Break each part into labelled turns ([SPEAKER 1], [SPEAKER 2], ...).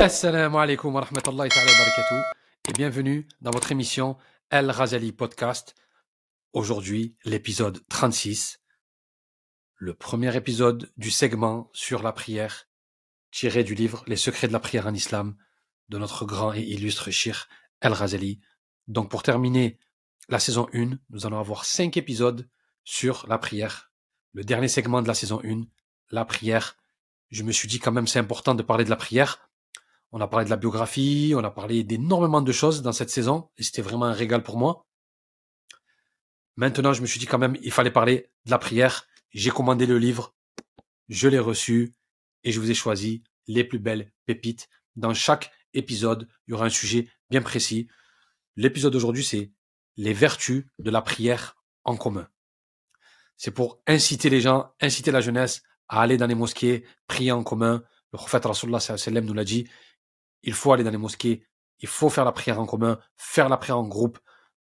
[SPEAKER 1] Assalamu alaikum wa rahmatullahi wa barakatuh et bienvenue dans votre émission El Razali Podcast. Aujourd'hui, l'épisode 36, le premier épisode du segment sur la prière tiré du livre Les secrets de la prière en islam de notre grand et illustre Shir El Razali. Donc pour terminer la saison 1, nous allons avoir cinq épisodes sur la prière. Le dernier segment de la saison 1, la prière. Je me suis dit quand même c'est important de parler de la prière on a parlé de la biographie, on a parlé d'énormément de choses dans cette saison, et c'était vraiment un régal pour moi. Maintenant, je me suis dit quand même, il fallait parler de la prière. J'ai commandé le livre, je l'ai reçu, et je vous ai choisi les plus belles pépites. Dans chaque épisode, il y aura un sujet bien précis. L'épisode d'aujourd'hui, c'est les vertus de la prière en commun. C'est pour inciter les gens, inciter la jeunesse à aller dans les mosquées, prier en commun. Le prophète Rasulullah nous l'a dit, il faut aller dans les mosquées, il faut faire la prière en commun, faire la prière en groupe.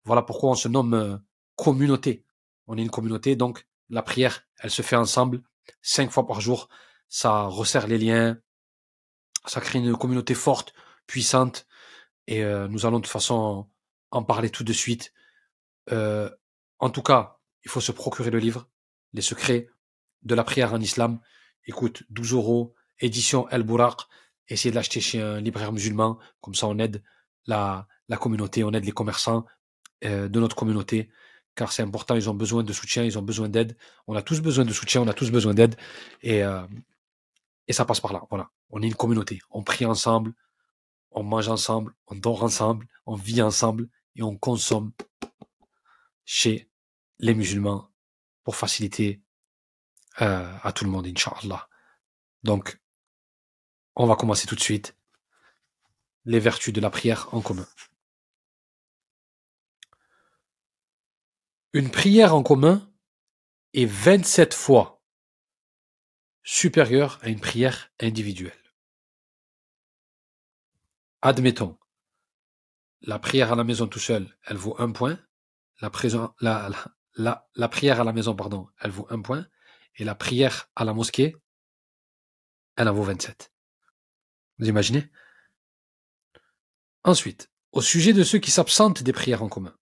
[SPEAKER 1] Voilà pourquoi on se nomme euh, communauté. On est une communauté, donc la prière, elle se fait ensemble, cinq fois par jour. Ça resserre les liens, ça crée une communauté forte, puissante. Et euh, nous allons de toute façon en parler tout de suite. Euh, en tout cas, il faut se procurer le livre, Les secrets de la prière en islam. Écoute, 12 euros, édition El Bouraq essayer de l'acheter chez un libraire musulman, comme ça on aide la, la communauté, on aide les commerçants euh, de notre communauté, car c'est important, ils ont besoin de soutien, ils ont besoin d'aide, on a tous besoin de soutien, on a tous besoin d'aide, et, euh, et ça passe par là, voilà. On est une communauté, on prie ensemble, on mange ensemble, on dort ensemble, on vit ensemble, et on consomme chez les musulmans pour faciliter euh, à tout le monde, Inch'Allah. Donc, on va commencer tout de suite. Les vertus de la prière en commun. Une prière en commun est 27 fois supérieure à une prière individuelle. Admettons, la prière à la maison tout seul, elle vaut un point. La, la prière à la maison, pardon, elle vaut un point. Et la prière à la mosquée, elle en vaut 27. Vous imaginez? Ensuite, au sujet de ceux qui s'absentent des prières en commun.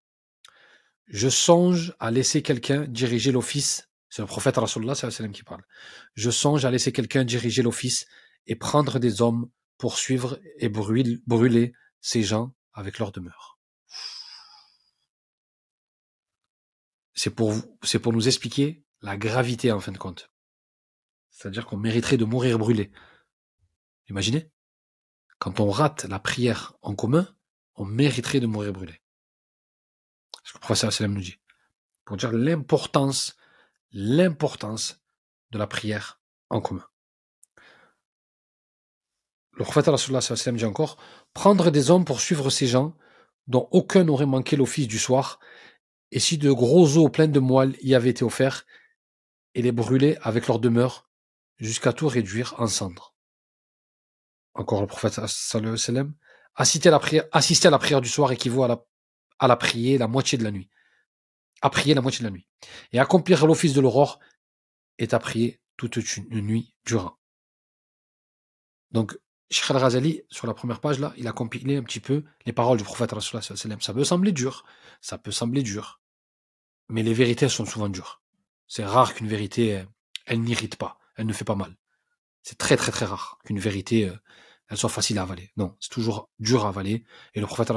[SPEAKER 1] Je songe à laisser quelqu'un diriger l'office. C'est le prophète Rasulullah qui parle. Je songe à laisser quelqu'un diriger l'office et prendre des hommes pour suivre et brûler ces gens avec leur demeure. C'est pour, pour nous expliquer la gravité en fin de compte. C'est-à-dire qu'on mériterait de mourir brûlé. Imaginez? Quand on rate la prière en commun, on mériterait de mourir brûlé. Ce que le professeur Salem nous dit. Pour dire l'importance, l'importance de la prière en commun. Le prophète sallam dit encore, prendre des hommes pour suivre ces gens dont aucun n'aurait manqué l'office du soir, et si de gros os pleins de moelle y avaient été offerts, et les brûler avec leur demeure, jusqu'à tout réduire en cendres encore le prophète sallam, assister à la prière, assister à la prière du soir équivaut à la, à la prier la moitié de la nuit. À prier la moitié de la nuit. Et accomplir l'office de l'aurore est à prier toute une nuit durant. Donc, Sheikh al-Razali, sur la première page, là, il a compilé un petit peu les paroles du prophète. Ça peut sembler dur. Ça peut sembler dur. Mais les vérités sont souvent dures. C'est rare qu'une vérité, elle, n'irrite pas. Elle ne fait pas mal. C'est très, très, très rare qu'une vérité, euh, elle soit facile à avaler. Non, c'est toujours dur à avaler. Et le prophète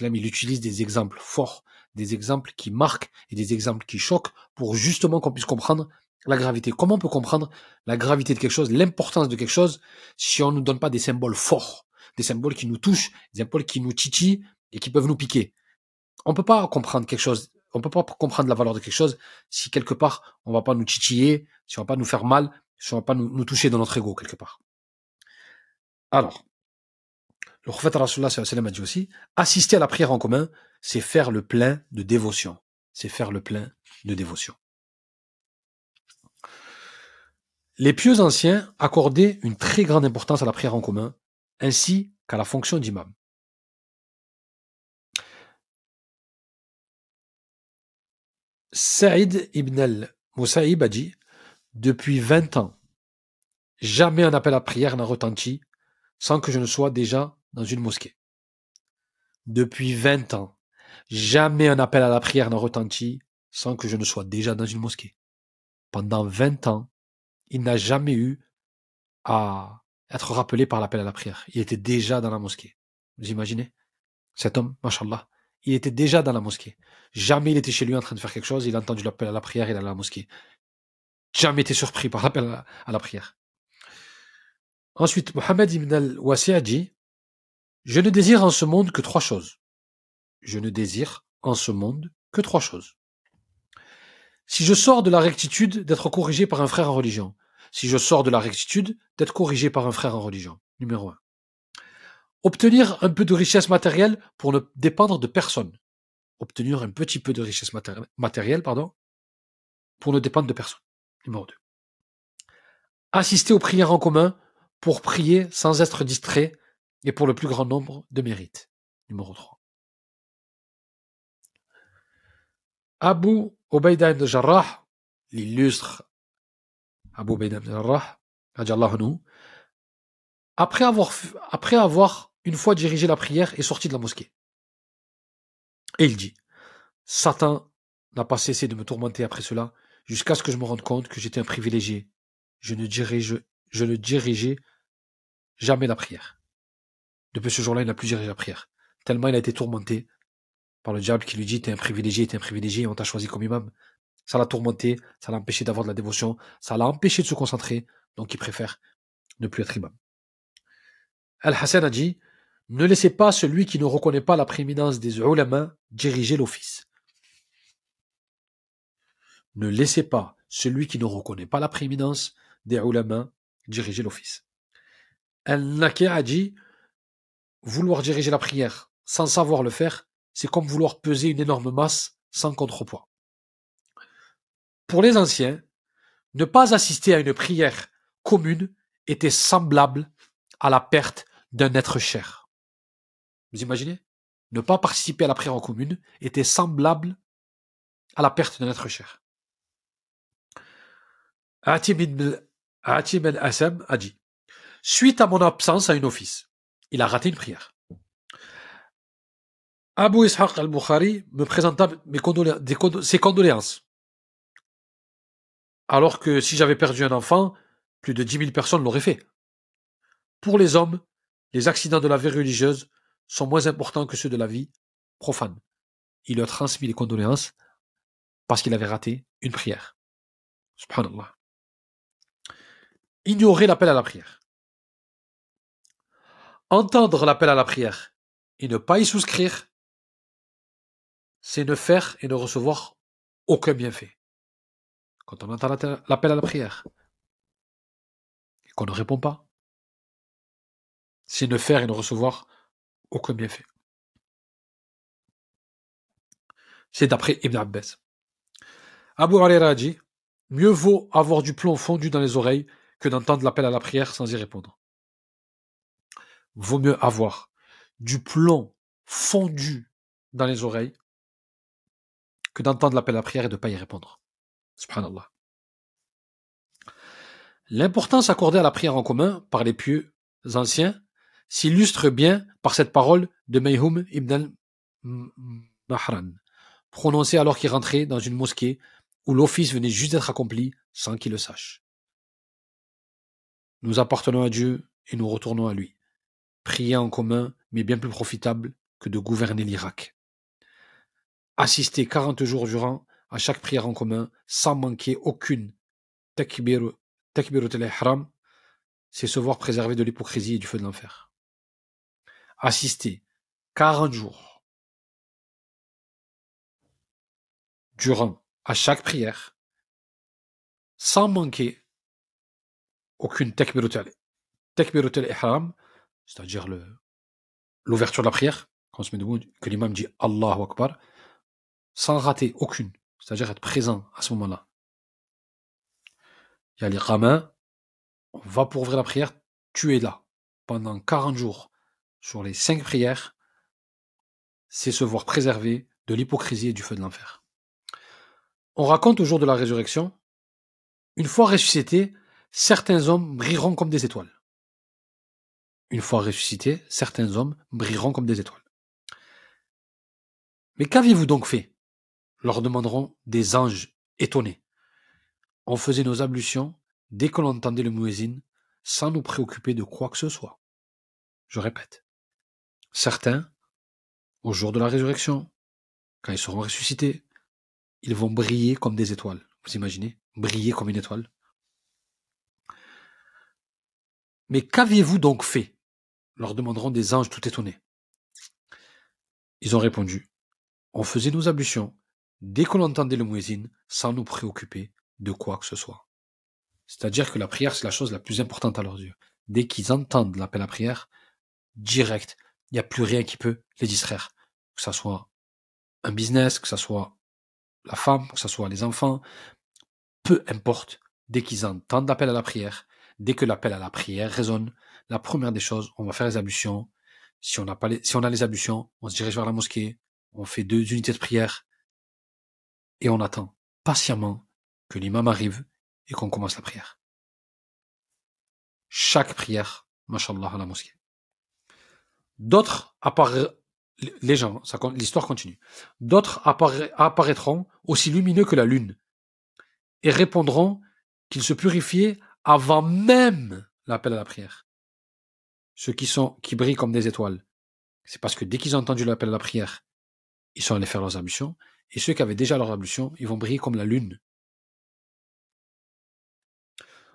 [SPEAKER 1] il utilise des exemples forts, des exemples qui marquent et des exemples qui choquent pour justement qu'on puisse comprendre la gravité. Comment on peut comprendre la gravité de quelque chose, l'importance de quelque chose, si on ne nous donne pas des symboles forts, des symboles qui nous touchent, des symboles qui nous titillent et qui peuvent nous piquer? On peut pas comprendre quelque chose, on peut pas comprendre la valeur de quelque chose si quelque part on va pas nous titiller, si on va pas nous faire mal, si on va pas nous, nous toucher dans notre ego quelque part. Alors, le prophète Rasulullah a dit aussi, assister à la prière en commun, c'est faire le plein de dévotion. C'est faire le plein de dévotion. Les pieux anciens accordaient une très grande importance à la prière en commun, ainsi qu'à la fonction d'imam. Saïd ibn al-Moussaïb a dit, depuis 20 ans, jamais un appel à prière n'a retenti sans que je ne sois déjà dans une mosquée. Depuis 20 ans, jamais un appel à la prière n'a retenti sans que je ne sois déjà dans une mosquée. Pendant 20 ans, il n'a jamais eu à être rappelé par l'appel à la prière. Il était déjà dans la mosquée. Vous imaginez? Cet homme, mashallah, il était déjà dans la mosquée. Jamais il était chez lui en train de faire quelque chose, il a entendu l'appel à la prière, il est à la mosquée. Jamais été surpris par l'appel à la prière. Ensuite, Mohamed ibn al-Wasi' dit Je ne désire en ce monde que trois choses. Je ne désire en ce monde que trois choses. Si je sors de la rectitude, d'être corrigé par un frère en religion. Si je sors de la rectitude, d'être corrigé par un frère en religion. Numéro un. Obtenir un peu de richesse matérielle pour ne dépendre de personne. Obtenir un petit peu de richesse matérielle, pardon, pour ne dépendre de personne. Numéro 2. Assister aux prières en commun pour prier sans être distrait et pour le plus grand nombre de mérites. Numéro 3. Abu Ubaida ibn Jarrah, l'illustre Abu Ubaida ibn Jarrah, après avoir, après avoir une fois dirigé la prière et sorti de la mosquée. Et il dit, Satan n'a pas cessé de me tourmenter après cela, jusqu'à ce que je me rende compte que j'étais un privilégié. Je je ne dirigeais jamais la prière. Depuis ce jour-là, il n'a plus dirigé la prière. Tellement il a été tourmenté par le diable qui lui dit, t'es un privilégié, t'es un privilégié, on t'a choisi comme imam. Ça l'a tourmenté, ça l'a empêché d'avoir de la dévotion, ça l'a empêché de se concentrer, donc il préfère ne plus être imam. Al-Hassan a dit, ne laissez pas celui qui ne reconnaît pas la prééminence des ulama diriger l'office. Ne laissez pas celui qui ne reconnaît pas la prééminence des ulama diriger l'office. Al-Naki a dit vouloir diriger la prière sans savoir le faire, c'est comme vouloir peser une énorme masse sans contrepoids. Pour les anciens, ne pas assister à une prière commune était semblable à la perte d'un être cher. Vous imaginez? Ne pas participer à la prière en commune était semblable à la perte d'un être cher. Atim al-Assam a dit Suite à mon absence à une office, il a raté une prière. Abu Ishaq al-Bukhari me présenta ses condoléances. Alors que si j'avais perdu un enfant, plus de dix mille personnes l'auraient fait. Pour les hommes, les accidents de la vie religieuse sont moins importants que ceux de la vie profane. Il a transmis les condoléances parce qu'il avait raté une prière. Subhanallah. Ignorer l'appel à la prière. Entendre l'appel à la prière et ne pas y souscrire, c'est ne faire et ne recevoir aucun bienfait. Quand on entend l'appel à la prière et qu'on ne répond pas, c'est ne faire et ne recevoir aucun bienfait. C'est d'après Ibn Abbas. Abu Huraira dit Mieux vaut avoir du plomb fondu dans les oreilles que d'entendre l'appel à la prière sans y répondre. Vaut mieux avoir du plomb fondu dans les oreilles que d'entendre l'appel à la prière et de ne pas y répondre. Subhanallah. L'importance accordée à la prière en commun par les pieux anciens s'illustre bien par cette parole de Mayhum ibn al-Mahran, prononcée alors qu'il rentrait dans une mosquée où l'office venait juste d'être accompli sans qu'il le sache. Nous appartenons à Dieu et nous retournons à lui. Prier en commun mais bien plus profitable que de gouverner l'Irak. Assister 40 jours durant à chaque prière en commun sans manquer aucune takbir, al-ihram, c'est se voir préservé de l'hypocrisie et du feu de l'enfer assister 40 jours durant à chaque prière sans manquer aucune takbiratul ihram, c'est-à-dire l'ouverture de la prière, quand on se met debout, que l'imam dit Allahu Akbar, sans rater aucune, c'est-à-dire être présent à ce moment-là. Il y a les ramins, on va pour ouvrir la prière, tu es là pendant 40 jours sur les cinq prières, c'est se voir préservé de l'hypocrisie et du feu de l'enfer. On raconte au jour de la résurrection, une fois ressuscités, certains hommes brilleront comme des étoiles. Une fois ressuscités, certains hommes brilleront comme des étoiles. Mais qu'aviez-vous donc fait? Leur demanderont des anges étonnés. On faisait nos ablutions dès que l'on entendait le muezzin sans nous préoccuper de quoi que ce soit. Je répète. Certains, au jour de la résurrection, quand ils seront ressuscités, ils vont briller comme des étoiles. Vous imaginez? Briller comme une étoile. Mais qu'aviez-vous donc fait? Leur demanderont des anges tout étonnés. Ils ont répondu On faisait nos ablutions dès qu'on entendait le muezzin sans nous préoccuper de quoi que ce soit. C'est-à-dire que la prière, c'est la chose la plus importante à leurs yeux. Dès qu'ils entendent l'appel à prière, direct, il n'y a plus rien qui peut les distraire. Que ce soit un business, que ce soit la femme, que ce soit les enfants, peu importe, dès qu'ils entendent l'appel à la prière, dès que l'appel à la prière résonne, la première des choses, on va faire les ablutions. Si on, a pas les, si on a les ablutions, on se dirige vers la mosquée, on fait deux unités de prière et on attend patiemment que l'imam arrive et qu'on commence la prière. Chaque prière, mashallah, à la mosquée. D'autres apparaîtront, les gens, l'histoire continue. D'autres apparaîtront aussi lumineux que la lune et répondront qu'ils se purifiaient avant même l'appel à la prière. Ceux qui sont, qui brillent comme des étoiles, c'est parce que dès qu'ils ont entendu l'appel à la prière, ils sont allés faire leurs ablutions, et ceux qui avaient déjà leur ablution, ils vont briller comme la lune.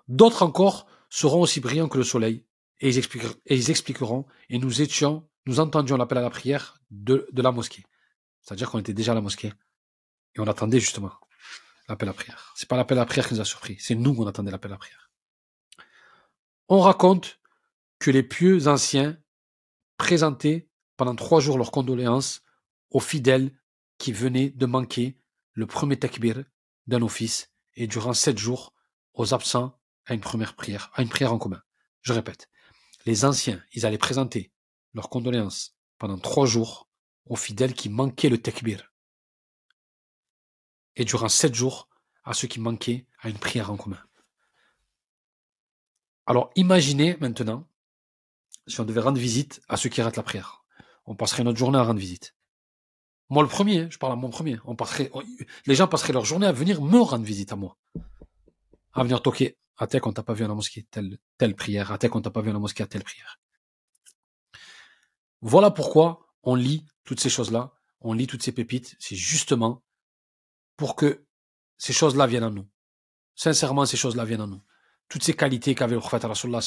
[SPEAKER 1] D'autres encore seront aussi brillants que le soleil, et ils, expliqueront, et nous étions, nous entendions l'appel à la prière de, la mosquée. C'est-à-dire qu'on était déjà à la mosquée, et on attendait justement l'appel à la prière. C'est pas l'appel à la prière qui nous a surpris, c'est nous qu'on attendait l'appel à la prière. On raconte que les pieux anciens présentaient pendant trois jours leurs condoléances aux fidèles qui venaient de manquer le premier takbir d'un office et durant sept jours aux absents à une première prière, à une prière en commun. Je répète, les anciens, ils allaient présenter leurs condoléances pendant trois jours aux fidèles qui manquaient le takbir. Et durant sept jours à ceux qui manquaient à une prière en commun. Alors imaginez maintenant si on devait rendre visite à ceux qui ratent la prière. On passerait notre journée à rendre visite. Moi le premier, je parle à mon premier. On passerait, les gens passeraient leur journée à venir me rendre visite à moi. À venir toquer. À tel qu'on t'a pas vu à la mosquée, telle, telle prière. À tel qu'on t'a pas vu la mosquée, à telle prière. Voilà pourquoi on lit toutes ces choses-là. On lit toutes ces pépites. C'est justement pour que ces choses-là viennent à nous. Sincèrement, ces choses-là viennent à nous toutes ces qualités qu'avait le prophète Rasulullah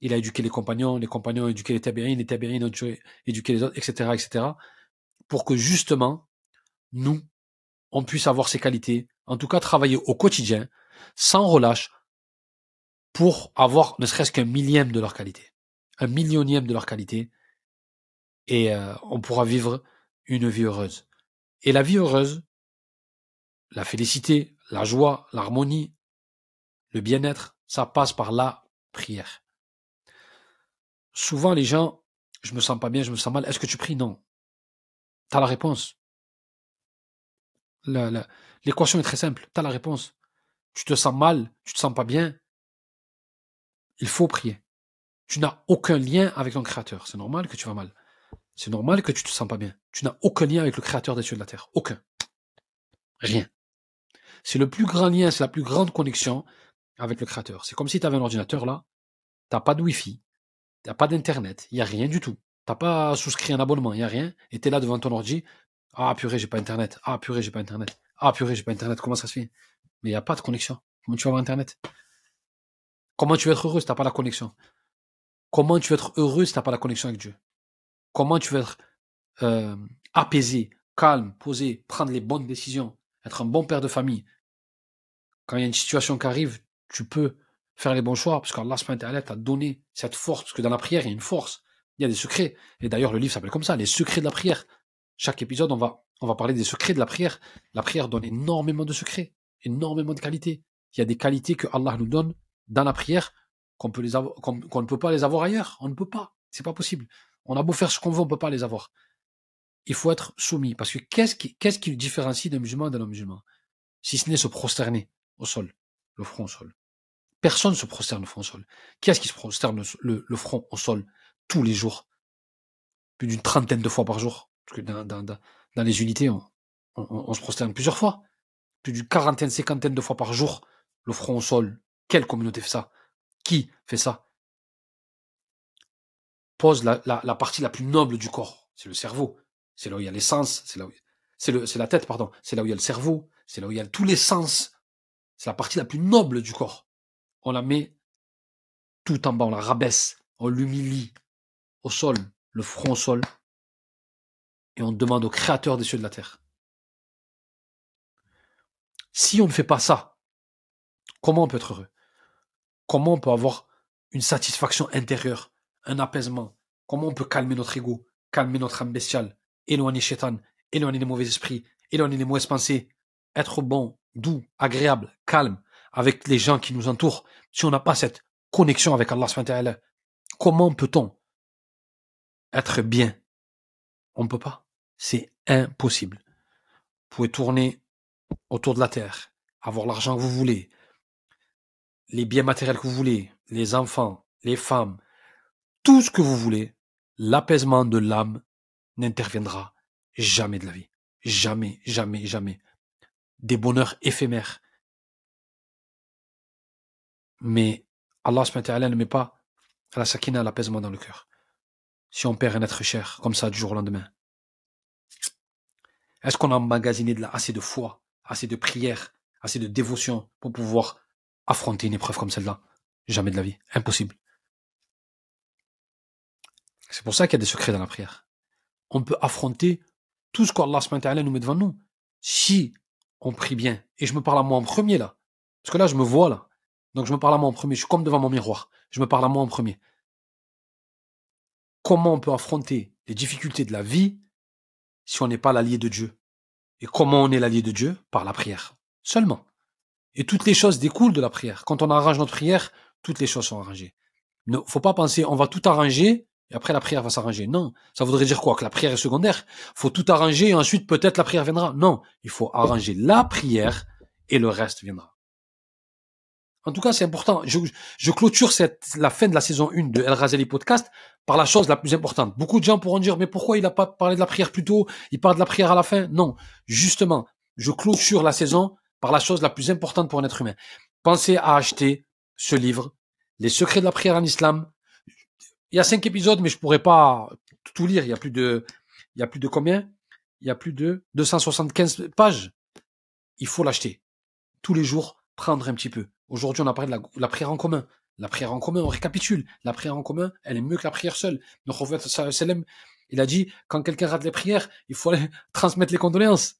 [SPEAKER 1] il a éduqué les compagnons, les compagnons ont éduqué les tabi'in, les tabi'in ont éduqué les autres, etc., etc., pour que justement, nous, on puisse avoir ces qualités, en tout cas travailler au quotidien, sans relâche, pour avoir ne serait-ce qu'un millième de leur qualité, un millionième de leur qualité, et euh, on pourra vivre une vie heureuse. Et la vie heureuse, la félicité, la joie, l'harmonie, le bien-être, ça passe par la prière. Souvent, les gens, je me sens pas bien, je me sens mal. Est-ce que tu pries? Non. Tu as la réponse. L'équation est très simple. Tu as la réponse. Tu te sens mal, tu te sens pas bien. Il faut prier. Tu n'as aucun lien avec ton créateur. C'est normal que tu vas mal. C'est normal que tu te sens pas bien. Tu n'as aucun lien avec le créateur des cieux de la terre. Aucun. Rien. C'est le plus grand lien, c'est la plus grande connexion avec le créateur. C'est comme si tu avais un ordinateur là, t'as pas de Wi-Fi, t'as pas d'internet, il y a rien du tout. T'as pas souscrit un abonnement, il y a rien, et t'es là devant ton ordi, ah purée, j'ai pas internet, ah purée, j'ai pas internet, ah purée, j'ai pas internet, comment ça se fait? Mais il y a pas de connexion. Comment tu vas avoir internet? Comment tu vas être heureux si t'as pas la connexion? Comment tu vas être heureux si t'as pas la connexion avec Dieu? Comment tu vas être euh, apaisé, calme, posé, prendre les bonnes décisions, être un bon père de famille? Quand il y a une situation qui arrive, tu peux faire les bons choix, parce qu'Allah t'a donné cette force, parce que dans la prière, il y a une force, il y a des secrets. Et d'ailleurs, le livre s'appelle comme ça, les secrets de la prière. Chaque épisode, on va, on va parler des secrets de la prière. La prière donne énormément de secrets, énormément de qualités. Il y a des qualités que Allah nous donne dans la prière qu'on peut les qu'on, ne peut pas les avoir ailleurs. On ne peut pas. C'est pas possible. On a beau faire ce qu'on veut, on ne peut pas les avoir. Il faut être soumis. Parce que qu'est-ce qui, différencie d'un musulman d'un non-musulman? Si ce n'est se prosterner au sol, le front au sol. Personne ne se prosterne le front au sol. Qui est-ce qui se prosterne le, front au sol tous les jours? Plus d'une trentaine de fois par jour. Parce que dans, les unités, on, se prosterne plusieurs fois. Plus d'une quarantaine, cinquantaine de fois par jour, le front au sol. Quelle communauté fait ça? Qui fait ça? Pose la, partie la plus noble du corps. C'est le cerveau. C'est là où il y a l'essence. C'est là où... C'est la tête, pardon. C'est là où il y a le cerveau. C'est là où il y a tous les sens. C'est la partie la plus noble du corps on la met tout en bas, on la rabaisse, on l'humilie au sol, le front au sol, et on demande au Créateur des cieux de la terre. Si on ne fait pas ça, comment on peut être heureux? Comment on peut avoir une satisfaction intérieure, un apaisement? Comment on peut calmer notre ego, calmer notre âme bestiale, éloigner Shaitan, éloigner les mauvais esprits, éloigner les mauvaises pensées, être bon, doux, agréable, calme, avec les gens qui nous entourent, si on n'a pas cette connexion avec Allah comment peut-on être bien? On ne peut pas. C'est impossible. Vous pouvez tourner autour de la terre, avoir l'argent que vous voulez, les biens matériels que vous voulez, les enfants, les femmes, tout ce que vous voulez, l'apaisement de l'âme n'interviendra jamais de la vie. Jamais, jamais, jamais. Des bonheurs éphémères, mais Allah ne met pas la sakina, l'apaisement dans le cœur. Si on perd un être cher, comme ça, du jour au lendemain. Est-ce qu'on a emmagasiné de la, assez de foi, assez de prière, assez de dévotion pour pouvoir affronter une épreuve comme celle-là? Jamais de la vie. Impossible. C'est pour ça qu'il y a des secrets dans la prière. On peut affronter tout ce qu'Allah nous met devant nous. Si on prie bien, et je me parle à moi en premier là, parce que là je me vois là, donc je me parle à moi en premier, je suis comme devant mon miroir. Je me parle à moi en premier. Comment on peut affronter les difficultés de la vie si on n'est pas l'allié de Dieu? Et comment on est l'allié de Dieu? Par la prière. Seulement. Et toutes les choses découlent de la prière. Quand on arrange notre prière, toutes les choses sont arrangées. Ne faut pas penser on va tout arranger et après la prière va s'arranger. Non, ça voudrait dire quoi? Que la prière est secondaire? Faut tout arranger et ensuite peut-être la prière viendra. Non, il faut arranger la prière et le reste viendra. En tout cas, c'est important. Je, clôture la fin de la saison 1 de El Razali Podcast par la chose la plus importante. Beaucoup de gens pourront dire, mais pourquoi il n'a pas parlé de la prière plus tôt? Il parle de la prière à la fin? Non. Justement, je clôture la saison par la chose la plus importante pour un être humain. Pensez à acheter ce livre, Les secrets de la prière en islam. Il y a cinq épisodes, mais je pourrais pas tout lire. Il y a plus de, il y a plus de combien? Il y a plus de 275 pages. Il faut l'acheter. Tous les jours, prendre un petit peu. Aujourd'hui, on a parlé de la, prière en commun. La prière en commun, on récapitule. La prière en commun, elle est mieux que la prière seule. En fait, il a dit, quand quelqu'un rate les prières, il faut aller transmettre les condoléances.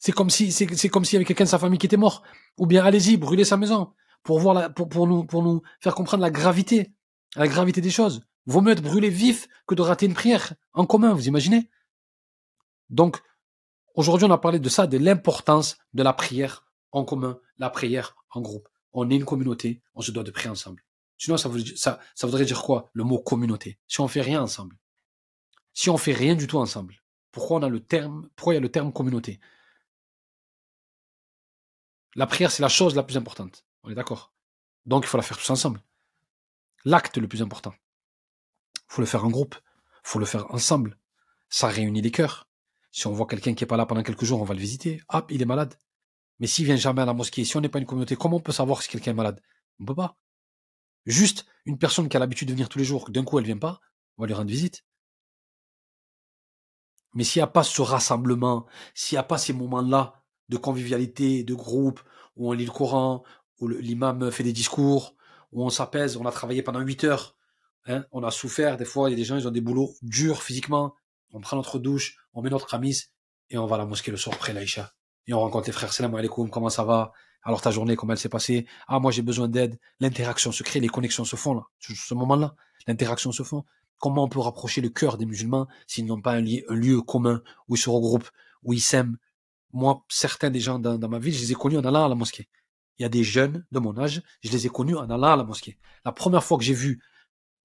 [SPEAKER 1] C'est comme si, c'est, comme s'il y avait quelqu'un de sa famille qui était mort. Ou bien, allez-y, brûlez sa maison. Pour voir pour nous, pour nous faire comprendre la gravité, la gravité des choses. Vaut mieux être brûlé vif que de rater une prière en commun, vous imaginez? Donc, aujourd'hui, on a parlé de ça, de l'importance de la prière en commun, la prière en groupe. On est une communauté, on se doit de prier ensemble. Sinon, ça, voudrait dire quoi Le mot communauté? Si on fait rien ensemble. Si on fait rien du tout ensemble. Pourquoi on le terme, pourquoi il y a le terme communauté? La prière, c'est la chose la plus importante. On est d'accord? Donc, il faut la faire tous ensemble. L'acte le plus important. Il faut le faire en groupe. Il faut le faire ensemble. Ça réunit les cœurs. Si on voit quelqu'un qui est pas là pendant quelques jours, on va le visiter. Hop, il est malade. Mais s'il vient jamais à la mosquée, si on n'est pas une communauté, comment on peut savoir si quelqu'un est malade? On peut pas. Juste une personne qui a l'habitude de venir tous les jours, d'un coup elle vient pas, on va lui rendre visite. Mais s'il n'y a pas ce rassemblement, s'il n'y a pas ces moments-là de convivialité, de groupe, où on lit le Coran, où l'imam fait des discours, où on s'apaise, on a travaillé pendant 8 heures, hein, on a souffert, des fois il y a des gens, ils ont des boulots durs physiquement, on prend notre douche, on met notre camis, et on va à la mosquée le soir après l'Aïcha et on rencontre les frères, salam alaikum, comment ça va? Alors ta journée, comment elle s'est passée? Ah, moi j'ai besoin d'aide. L'interaction se crée, les connexions se font là, ce moment-là. L'interaction se font. Comment on peut rapprocher le cœur des musulmans s'ils n'ont pas un, lieu, commun où ils se regroupent, où ils s'aiment? Moi, certains des gens dans, ma ville, je les ai connus en allant à la mosquée. Il y a des jeunes de mon âge, je les ai connus en allant à la mosquée. La première fois que j'ai vu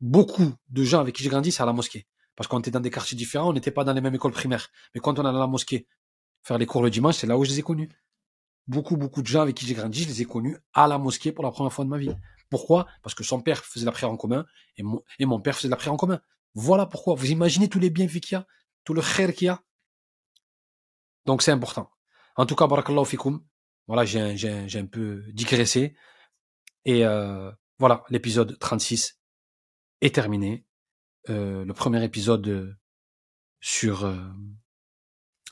[SPEAKER 1] beaucoup de gens avec qui j'ai grandi, c'est à la mosquée. Parce qu'on était dans des quartiers différents, on n'était pas dans les mêmes écoles primaires. Mais quand on allait à la mosquée, faire les cours le dimanche, c'est là où je les ai connus. Beaucoup, beaucoup de gens avec qui j'ai grandi, je les ai connus à la mosquée pour la première fois de ma vie. Pourquoi? Parce que son père faisait la prière en commun et mon, et mon père faisait la prière en commun. Voilà pourquoi. Vous imaginez tous les bienfaits qu'il y a, tout le khair qu'il y a? Donc c'est important. En tout cas, barakallahu fikoum. Voilà, j'ai un, un peu digressé. Et euh, voilà, l'épisode 36 est terminé. Euh, le premier épisode sur euh,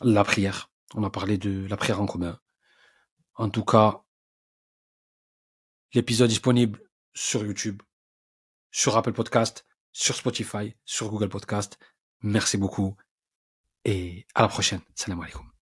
[SPEAKER 1] la prière. On a parlé de la prière en commun. En tout cas, l'épisode disponible sur YouTube, sur Apple Podcast, sur Spotify, sur Google Podcast. Merci beaucoup et à la prochaine. Salam alaikum.